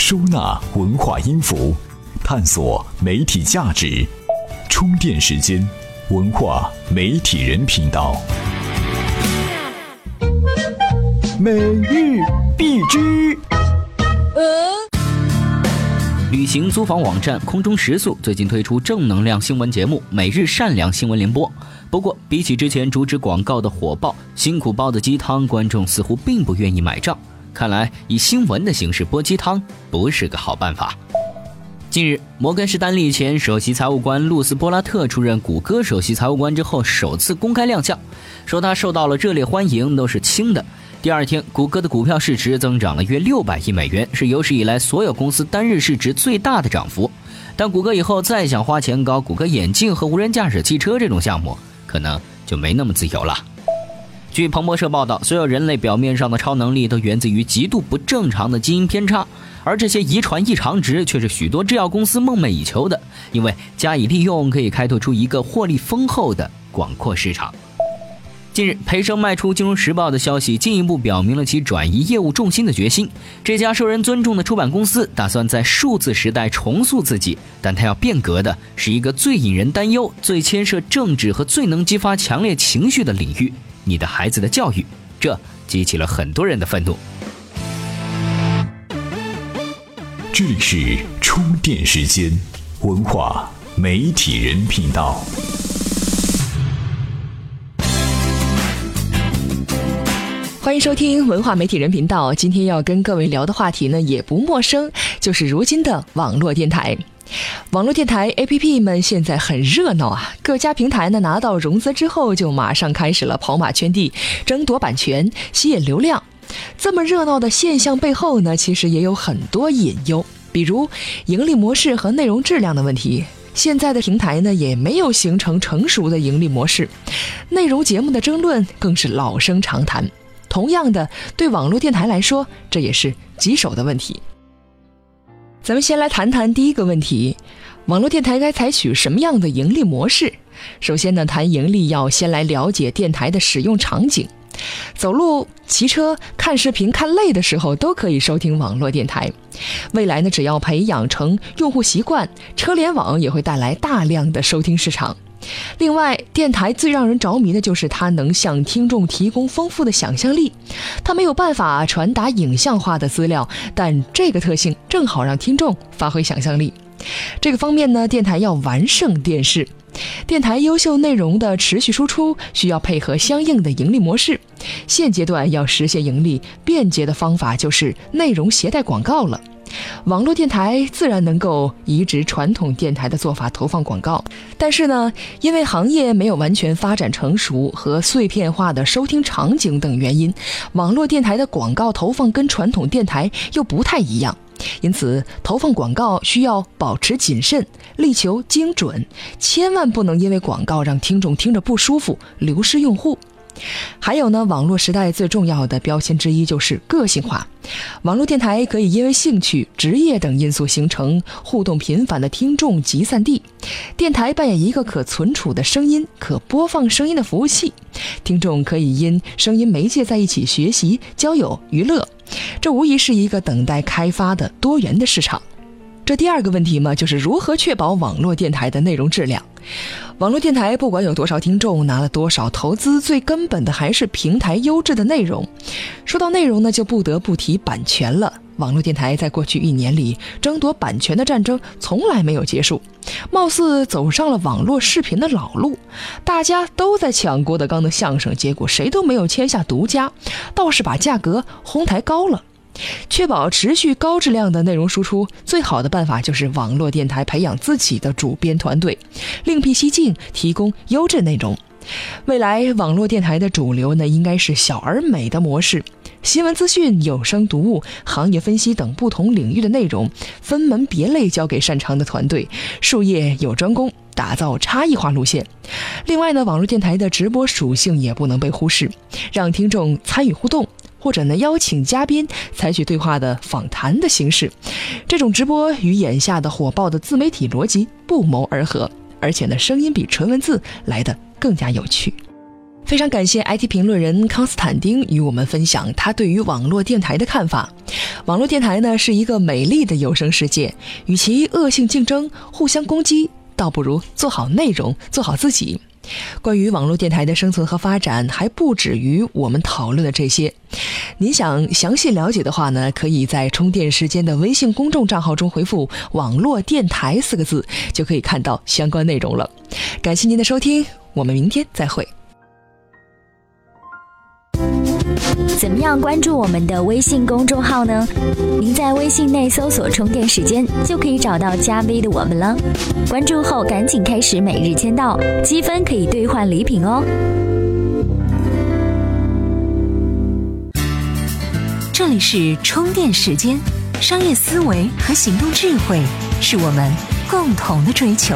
收纳文化音符，探索媒体价值。充电时间，文化媒体人频道。每日必知。旅行租房网站空中食宿最近推出正能量新闻节目《每日善良新闻联播》。不过，比起之前主旨广告的火爆，辛苦煲的鸡汤，观众似乎并不愿意买账。看来，以新闻的形式播鸡汤不是个好办法。近日，摩根士丹利前首席财务官露丝·波拉特出任谷歌首席财务官之后，首次公开亮相，说他受到了热烈欢迎，都是轻的。第二天，谷歌的股票市值增长了约六百亿美元，是有史以来所有公司单日市值最大的涨幅。但谷歌以后再想花钱搞谷歌眼镜和无人驾驶汽车这种项目，可能就没那么自由了。据彭博社报道，所有人类表面上的超能力都源自于极度不正常的基因偏差，而这些遗传异常值却是许多制药公司梦寐以求的，因为加以利用可以开拓出一个获利丰厚的广阔市场。近日，培生卖出《金融时报》的消息，进一步表明了其转移业务重心的决心。这家受人尊重的出版公司打算在数字时代重塑自己，但它要变革的是一个最引人担忧、最牵涉政治和最能激发强烈情绪的领域——你的孩子的教育。这激起了很多人的愤怒。这里是充电时间，文化媒体人频道。欢迎收听文化媒体人频道。今天要跟各位聊的话题呢，也不陌生，就是如今的网络电台。网络电台 APP 们现在很热闹啊，各家平台呢拿到融资之后，就马上开始了跑马圈地，争夺版权，吸引流量。这么热闹的现象背后呢，其实也有很多隐忧，比如盈利模式和内容质量的问题。现在的平台呢，也没有形成成熟的盈利模式，内容节目的争论更是老生常谈。同样的，对网络电台来说，这也是棘手的问题。咱们先来谈谈第一个问题：网络电台该采取什么样的盈利模式？首先呢，谈盈利要先来了解电台的使用场景。走路、骑车、看视频看累的时候，都可以收听网络电台。未来呢，只要培养成用户习惯，车联网也会带来大量的收听市场。另外，电台最让人着迷的就是它能向听众提供丰富的想象力。它没有办法传达影像化的资料，但这个特性正好让听众发挥想象力。这个方面呢，电台要完胜电视。电台优秀内容的持续输出需要配合相应的盈利模式。现阶段要实现盈利，便捷的方法就是内容携带广告了。网络电台自然能够移植传统电台的做法投放广告，但是呢，因为行业没有完全发展成熟和碎片化的收听场景等原因，网络电台的广告投放跟传统电台又不太一样，因此投放广告需要保持谨慎，力求精准，千万不能因为广告让听众听着不舒服，流失用户。还有呢，网络时代最重要的标签之一就是个性化。网络电台可以因为兴趣、职业等因素形成互动频繁的听众集散地。电台扮演一个可存储的声音、可播放声音的服务器，听众可以因声音媒介在一起学习、交友、娱乐。这无疑是一个等待开发的多元的市场。这第二个问题嘛，就是如何确保网络电台的内容质量。网络电台不管有多少听众，拿了多少投资，最根本的还是平台优质的内容。说到内容呢，就不得不提版权了。网络电台在过去一年里争夺版权的战争从来没有结束，貌似走上了网络视频的老路。大家都在抢郭德纲的相声，结果谁都没有签下独家，倒是把价格哄抬高了。确保持续高质量的内容输出，最好的办法就是网络电台培养自己的主编团队，另辟蹊径，提供优质内容。未来网络电台的主流呢，应该是小而美的模式，新闻资讯、有声读物、行业分析等不同领域的内容，分门别类交给擅长的团队，术业有专攻，打造差异化路线。另外呢，网络电台的直播属性也不能被忽视，让听众参与互动。或者呢，邀请嘉宾采取对话的访谈的形式，这种直播与眼下的火爆的自媒体逻辑不谋而合，而且呢，声音比纯文字来的更加有趣。非常感谢 IT 评论人康斯坦丁与我们分享他对于网络电台的看法。网络电台呢是一个美丽的有声世界，与其恶性竞争、互相攻击，倒不如做好内容，做好自己。关于网络电台的生存和发展，还不止于我们讨论的这些。您想详细了解的话呢，可以在充电时间的微信公众账号中回复“网络电台”四个字，就可以看到相关内容了。感谢您的收听，我们明天再会。怎么样关注我们的微信公众号呢？您在微信内搜索“充电时间”，就可以找到加 V 的我们了。关注后赶紧开始每日签到，积分可以兑换礼品哦。这里是充电时间，商业思维和行动智慧是我们共同的追求。